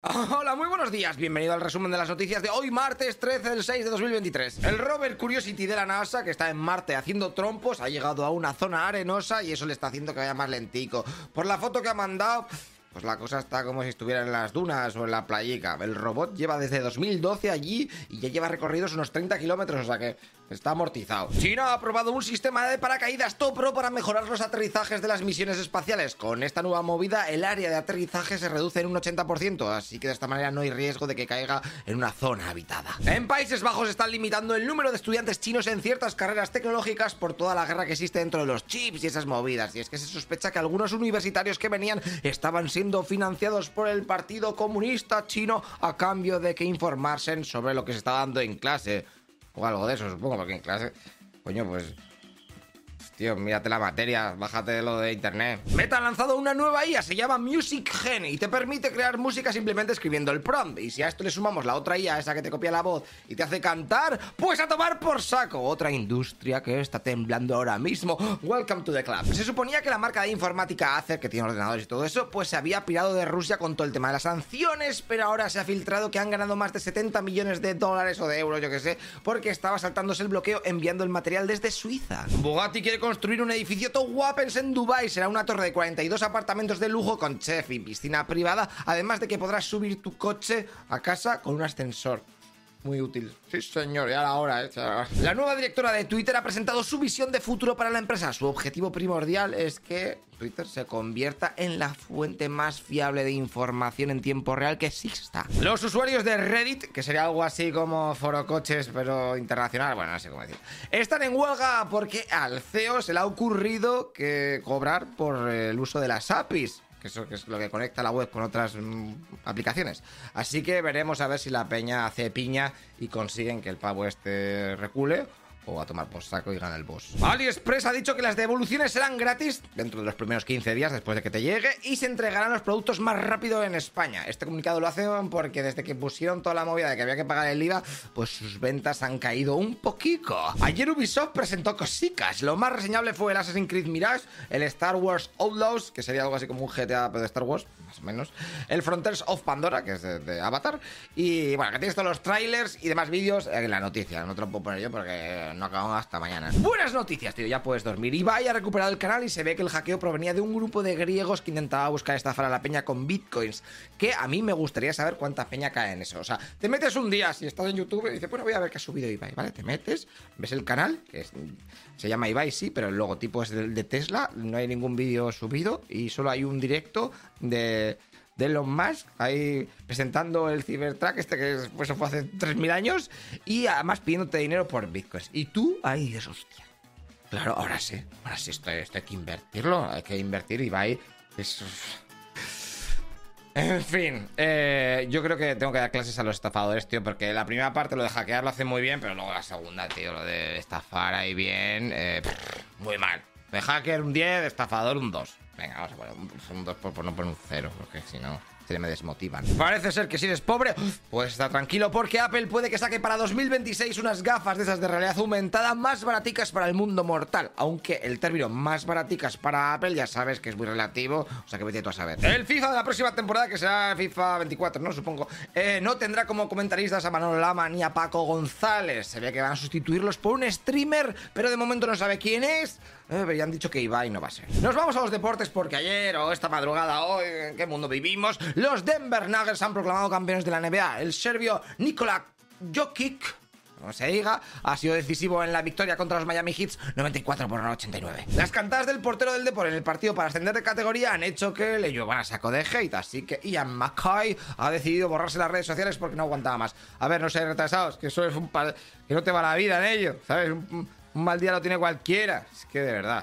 Hola, muy buenos días. Bienvenido al resumen de las noticias de hoy, martes 13 del 6 de 2023. El rover Curiosity de la NASA, que está en Marte haciendo trompos, ha llegado a una zona arenosa y eso le está haciendo que vaya más lentico. Por la foto que ha mandado, pues la cosa está como si estuviera en las dunas o en la playica. El robot lleva desde 2012 allí y ya lleva recorridos unos 30 kilómetros, o sea que está amortizado. China ha aprobado un sistema de paracaídas Topro para mejorar los aterrizajes de las misiones espaciales. Con esta nueva movida, el área de aterrizaje se reduce en un 80%, así que de esta manera no hay riesgo de que caiga en una zona habitada. En Países Bajos están limitando el número de estudiantes chinos en ciertas carreras tecnológicas por toda la guerra que existe dentro de los chips y esas movidas. Y es que se sospecha que algunos universitarios que venían estaban siendo financiados por el Partido Comunista Chino a cambio de que informasen sobre lo que se está dando en clase. O algo de eso, supongo, porque en clase. Coño, pues. Tío, mírate la materia, bájate lo de internet. Meta ha lanzado una nueva IA, se llama Music Gen y te permite crear música simplemente escribiendo el prompt. Y si a esto le sumamos la otra IA, esa que te copia la voz y te hace cantar, pues a tomar por saco. Otra industria que está temblando ahora mismo. Welcome to the club. Se suponía que la marca de informática Acer, que tiene ordenadores y todo eso, pues se había pirado de Rusia con todo el tema de las sanciones, pero ahora se ha filtrado que han ganado más de 70 millones de dólares o de euros, yo que sé, porque estaba saltándose el bloqueo enviando el material desde Suiza. Bugatti quiere construir un edificio top guapens en Dubai. Será una torre de 42 apartamentos de lujo con chef y piscina privada, además de que podrás subir tu coche a casa con un ascensor. Muy útil. Sí, señor, ya la hora, eh. La nueva directora de Twitter ha presentado su visión de futuro para la empresa. Su objetivo primordial es que Twitter se convierta en la fuente más fiable de información en tiempo real que exista. Los usuarios de Reddit, que sería algo así como Foro Coches, pero internacional, bueno, no sé cómo decir, están en huelga porque al CEO se le ha ocurrido que cobrar por el uso de las APIs que eso que es lo que conecta la web con otras mm, aplicaciones. Así que veremos a ver si la peña hace piña y consiguen que el pavo este recule o a tomar por saco y gana el boss. AliExpress ha dicho que las devoluciones serán gratis dentro de los primeros 15 días después de que te llegue y se entregarán los productos más rápido en España. Este comunicado lo hacen porque desde que pusieron toda la movida de que había que pagar el IVA, pues sus ventas han caído un poquito. Ayer Ubisoft presentó cositas. Lo más reseñable fue el Assassin's Creed Mirage, el Star Wars Outlaws, que sería algo así como un GTA de Star Wars, más o menos. El Frontiers of Pandora, que es de, de Avatar. Y bueno, que tienes todos los trailers y demás vídeos en la noticia. No te lo puedo poner yo porque no acabamos hasta mañana. Buenas noticias, tío, ya puedes dormir. Ibai ha recuperado el canal y se ve que el hackeo provenía de un grupo de griegos que intentaba buscar estafar a la peña con bitcoins. Que a mí me gustaría saber cuánta peña cae en eso. O sea, te metes un día, si estás en YouTube, y dices, bueno, voy a ver qué ha subido Ibai, ¿vale? Te metes, ves el canal, que es- se llama Ibai, sí, pero el logotipo es del de Tesla, no hay ningún vídeo subido y solo hay un directo de de Elon Musk ahí presentando el Cybertruck este que es- pues, fue hace 3.000 años y además pidiéndote dinero por bitcoins. Y tú ahí dices, hostia. Claro, ahora sí, ahora sí, esto, esto hay que invertirlo, hay que invertir y va ahí. Es... En fin, eh, yo creo que tengo que dar clases a los estafadores, tío, porque la primera parte lo de hackear lo hace muy bien, pero luego la segunda, tío, lo de estafar ahí bien, eh, muy mal. De hacker un 10, de estafador un 2. Venga, vamos a poner un, un 2 por, no poner un 0, porque si no se me desmotivan. Parece ser que si eres pobre, pues está tranquilo porque Apple puede que saque para 2026 unas gafas de esas de realidad aumentada más baraticas para el mundo mortal. Aunque el término más baraticas para Apple ya sabes que es muy relativo, o sea que vete tú a saber. El FIFA de la próxima temporada, que será FIFA 24, ¿no? Supongo, eh, no tendrá como comentaristas a Manolo Lama ni a Paco González. Se ve que van a sustituirlos por un streamer, pero de momento no sabe quién es. Eh, han dicho que Ibai no va a ser. Nos vamos a los deportes porque ayer o esta madrugada hoy, ¿en qué mundo vivimos? Los Denver Nuggets han proclamado campeones de la NBA. El serbio Nikola Jokic como se diga, ha sido decisivo en la victoria contra los Miami Heats 94 por 89. Las cantadas del portero del Depor en el partido para ascender de categoría han hecho que le llevan a saco de hate, así que Ian McCoy ha decidido borrarse las redes sociales porque no aguantaba más. A ver, no sé, retrasados, que eso es un pa- que no te va la vida en ello, ¿sabes? Un, un mal día lo tiene cualquiera. Es que de verdad.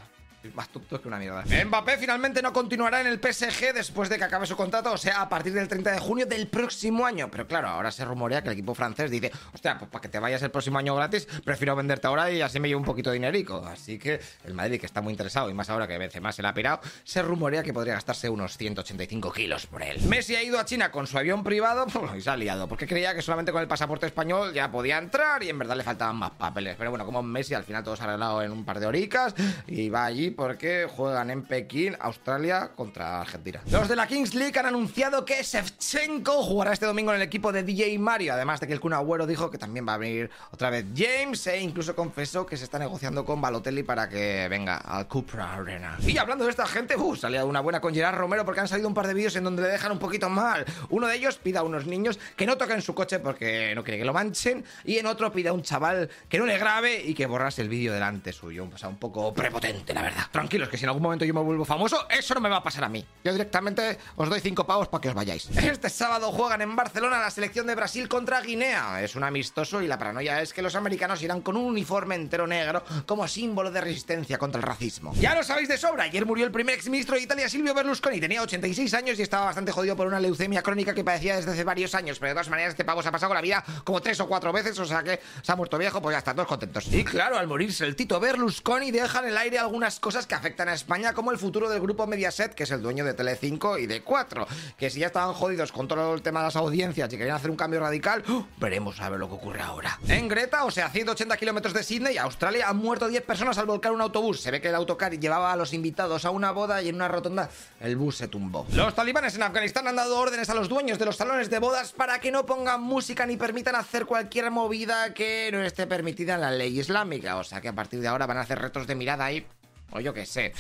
Más tonto que una mierda. Mbappé finalmente no continuará en el PSG después de que acabe su contrato, o sea, a partir del 30 de junio del próximo año. Pero claro, ahora se rumorea que el equipo francés dice, hostia, pues para que te vayas el próximo año gratis, prefiero venderte ahora y así me llevo un poquito de dinerico. Así que el Madrid, que está muy interesado, y más ahora que vence más se la ha pirado, se rumorea que podría gastarse unos 185 kilos por él. Messi ha ido a China con su avión privado y se ha liado, porque creía que solamente con el pasaporte español ya podía entrar y en verdad le faltaban más papeles. Pero bueno, como Messi al final todo se ha arreglado en un par de horicas y va allí porque juegan en Pekín, Australia contra Argentina. Los de la Kings League han anunciado que Shevchenko jugará este domingo en el equipo de DJ Mario, además de que el Kun Agüero dijo que también va a venir otra vez James e incluso confesó que se está negociando con Balotelli para que venga al Cupra Arena. Y hablando de esta gente, uh, salía una buena con Gerard Romero porque han salido un par de vídeos en donde le dejan un poquito mal. Uno de ellos pide a unos niños que no toquen su coche porque no quiere que lo manchen y en otro pide a un chaval que no le grabe y que borrase el vídeo delante suyo. O sea, un poco prepotente, la verdad. Tranquilos, que si en algún momento yo me vuelvo famoso, eso no me va a pasar a mí. Yo directamente os doy cinco pavos para que os vayáis. Este sábado juegan en Barcelona la selección de Brasil contra Guinea. Es un amistoso y la paranoia es que los americanos irán con un uniforme entero negro como símbolo de resistencia contra el racismo. Ya lo sabéis de sobra, ayer murió el primer exministro de Italia, Silvio Berlusconi. Tenía 86 años y estaba bastante jodido por una leucemia crónica que padecía desde hace varios años. Pero de todas maneras, este pavo se ha pasado la vida como tres o cuatro veces, o sea que se ha muerto viejo, pues ya están todos contentos. Y claro, al morirse el Tito Berlusconi deja en el aire algunas cosas que afectan a España, como el futuro del grupo Mediaset, que es el dueño de Telecinco y de 4, que si ya estaban jodidos con todo el tema de las audiencias y querían hacer un cambio radical, ¡uh! veremos a ver lo que ocurre ahora. En Greta, o sea, 180 kilómetros de Sydney, Australia, han muerto 10 personas al volcar un autobús. Se ve que el autocar llevaba a los invitados a una boda y en una rotonda el bus se tumbó. Los talibanes en Afganistán han dado órdenes a los dueños de los salones de bodas para que no pongan música ni permitan hacer cualquier movida que no esté permitida en la ley islámica. O sea que a partir de ahora van a hacer retos de mirada ahí, o yo qué sé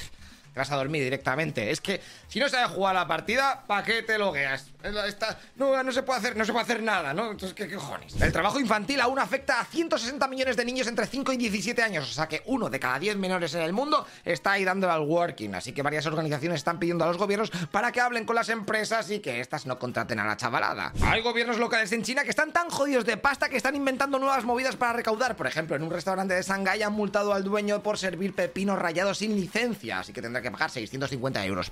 te vas a dormir directamente. Es que si no sabes jugar la partida, ¿para qué te logueas? No, se puede hacer, no se puede hacer nada, ¿no? Entonces, ¿qué, cojones? El trabajo infantil aún afecta a 160 millones de niños entre 5 y 17 años, o sea que uno de cada 10 menores en el mundo está ahí dando al working, así que varias organizaciones están pidiendo a los gobiernos para que hablen con las empresas y que éstas no contraten a la chavalada. Hay gobiernos locales en China que están tan jodidos de pasta que están inventando nuevas movidas para recaudar. Por ejemplo, en un restaurante de Shanghái han multado al dueño por servir pepinos rayados sin licencia, así que tendrá que pagar 650 euros.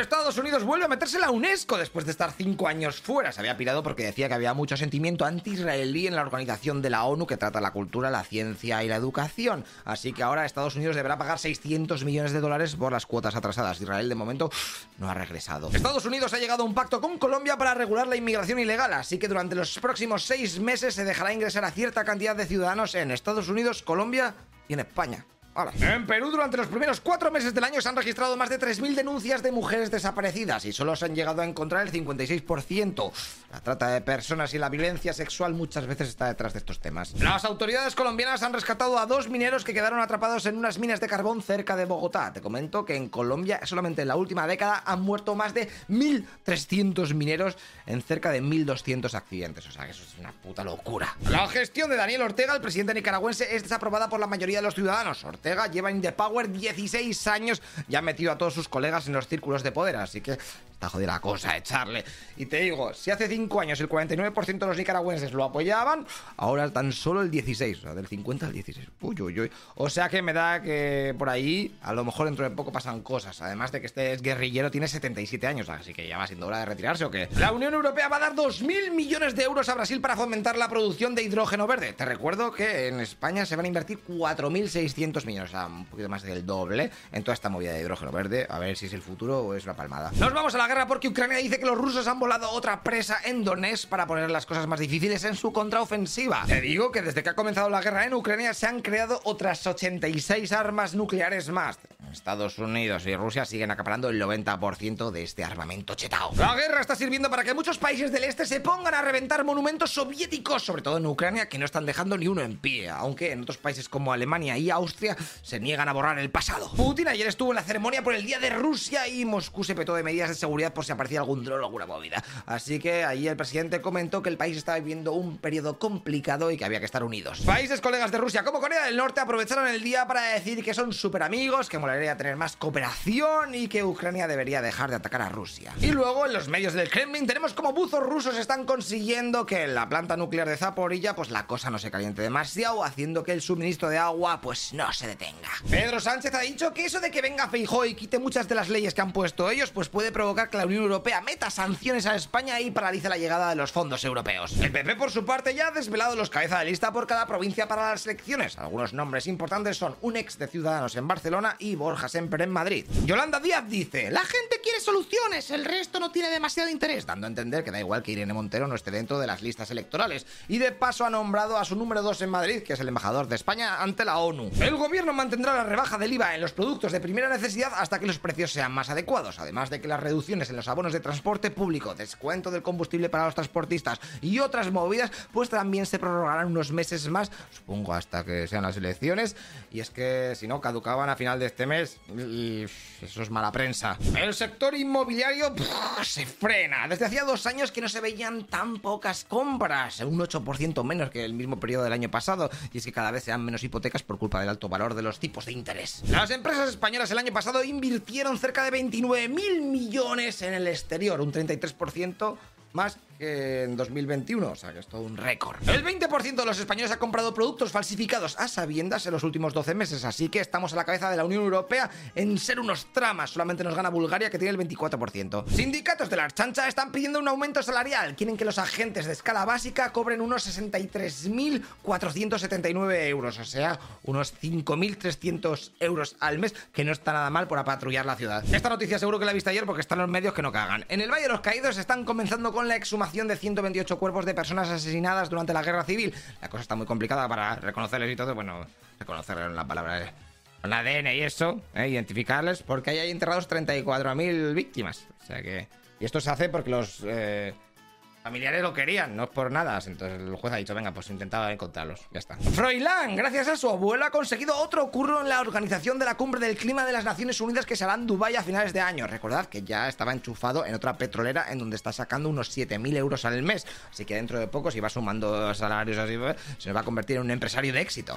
Estados Unidos vuelve a meterse la UNESCO después de estar 5 años fuera. Se había pirado porque decía que había mucho sentimiento anti-israelí en la organización de la ONU que trata la cultura, la ciencia y la educación. Así que ahora Estados Unidos deberá pagar 600 millones de dólares por las cuotas atrasadas. Israel de momento no ha regresado. Estados Unidos ha llegado a un pacto con Colombia para regular la inmigración ilegal, así que durante los próximos seis meses se dejará ingresar a cierta cantidad de ciudadanos en Estados Unidos, Colombia y en España. En Perú, durante los primeros cuatro meses del año se han registrado más de 3.000 denuncias de mujeres desaparecidas y solo se han llegado a encontrar el 56%. La trata de personas y la violencia sexual muchas veces está detrás de estos temas. Las autoridades colombianas han rescatado a dos mineros que quedaron atrapados en unas minas de carbón cerca de Bogotá. Te comento que en Colombia, solamente en la última década, han muerto más de 1.300 mineros en cerca de 1.200 accidentes. O sea, que eso es una puta locura. La gestión de Daniel Ortega, el presidente nicaragüense, es desaprobada por la mayoría de los ciudadanos. Lleva en The Power 16 años y ha metido a todos sus colegas en los círculos de poder, así que está jodida la cosa, echarle. Y te digo, si hace 5 años el 49% de los nicaragüenses lo apoyaban, ahora tan solo el 16, o sea, del 50 al 16. Uy, uy, uy. O sea que me da que por ahí, a lo mejor dentro de poco pasan cosas. Además de que este guerrillero tiene 77 años, así que ya va siendo hora de retirarse o qué. La Unión Europea va a dar 2.000 millones de euros a Brasil para fomentar la producción de hidrógeno verde. Te recuerdo que en España se van a invertir 4.600 millones, o sea, un poquito más del doble en toda esta movida de hidrógeno verde. A ver si es el futuro o es una palmada. Nos vamos a la porque Ucrania dice que los rusos han volado otra presa en Donetsk para poner las cosas más difíciles en su contraofensiva. Te digo que desde que ha comenzado la guerra en Ucrania se han creado otras 86 armas nucleares más. Estados Unidos y Rusia siguen acaparando el 90% de este armamento chetao. La guerra está sirviendo para que muchos países del este se pongan a reventar monumentos soviéticos, sobre todo en Ucrania, que no están dejando ni uno en pie, aunque en otros países como Alemania y Austria se niegan a borrar el pasado. Putin ayer estuvo en la ceremonia por el Día de Rusia y Moscú se petó de medidas de seguridad por si aparecía algún dron o alguna movida. Así que ahí el presidente comentó que el país estaba viviendo un periodo complicado y que había que estar unidos. Países colegas de Rusia como Corea del Norte aprovecharon el día para decir que son súper amigos, que molaría tener más cooperación y que Ucrania debería dejar de atacar a Rusia. Y luego en los medios del Kremlin tenemos como buzos rusos están consiguiendo que en la planta nuclear de Zaporilla pues la cosa no se caliente demasiado, haciendo que el suministro de agua pues no se detenga. Pedro Sánchez ha dicho que eso de que venga Feijóo y quite muchas de las leyes que han puesto ellos pues puede provocar que la Unión Europea meta sanciones a España y paralice la llegada de los fondos europeos. El PP por su parte ya ha desvelado los cabezas de lista por cada provincia para las elecciones. Algunos nombres importantes son un ex de Ciudadanos en Barcelona y Borja Semper en Madrid. Yolanda Díaz dice, la gente quiere soluciones, el resto no tiene demasiado interés, dando a entender que da igual que Irene Montero no esté dentro de las listas electorales. Y de paso ha nombrado a su número 2 en Madrid, que es el embajador de España ante la ONU. El gobierno mantendrá la rebaja del IVA en los productos de primera necesidad hasta que los precios sean más adecuados, además de que las reducciones en los abonos de transporte público, descuento del combustible para los transportistas y otras movidas, pues también se prorrogarán unos meses más, supongo hasta que sean las elecciones, y es que si no caducaban a final de este mes eso es mala prensa. El sector inmobiliario se frena. Desde hacía dos años que no se veían tan pocas compras, un 8% menos que el mismo periodo del año pasado, y es que cada vez se dan menos hipotecas por culpa del alto valor de los tipos de interés. Las empresas españolas el año pasado invirtieron cerca de 29 mil en el exterior, un 33% más que en 2021, o sea que es todo un récord. El 20% de los españoles ha comprado productos falsificados a sabiendas en los últimos 12 meses, así que estamos a la cabeza de la Unión Europea en ser unos tramas, solamente nos gana Bulgaria que tiene el 24%. Sindicatos de la chancha están pidiendo un aumento salarial, quieren que los agentes de escala básica cobren unos 63.479 euros, o sea, unos 5.300 euros al mes, que no está nada mal por patrullar la ciudad. Esta noticia seguro que la he visto ayer porque están los medios que no cagan. En el Valle de los Caídos están comenzando con la exhumación de 128 cuerpos de personas asesinadas durante la guerra civil. La cosa está muy complicada para reconocerles y todo, bueno, reconocer la palabra con ADN y eso, ¿eh? identificarles, porque ahí hay enterrados 34.000 víctimas. O sea que... Y esto se hace porque los... Eh, familiares lo querían, no es por nada. Entonces el juez ha dicho, venga, pues intentaba encontrarlos. Ya está. Froilán, gracias a su abuelo, ha conseguido otro curro en la organización de la cumbre del clima de las Naciones Unidas que se en Dubái a finales de año. Recordad que ya estaba enchufado en otra petrolera en donde está sacando unos 7.000 euros al mes. Así que dentro de poco, si va sumando salarios así, se va a convertir en un empresario de éxito.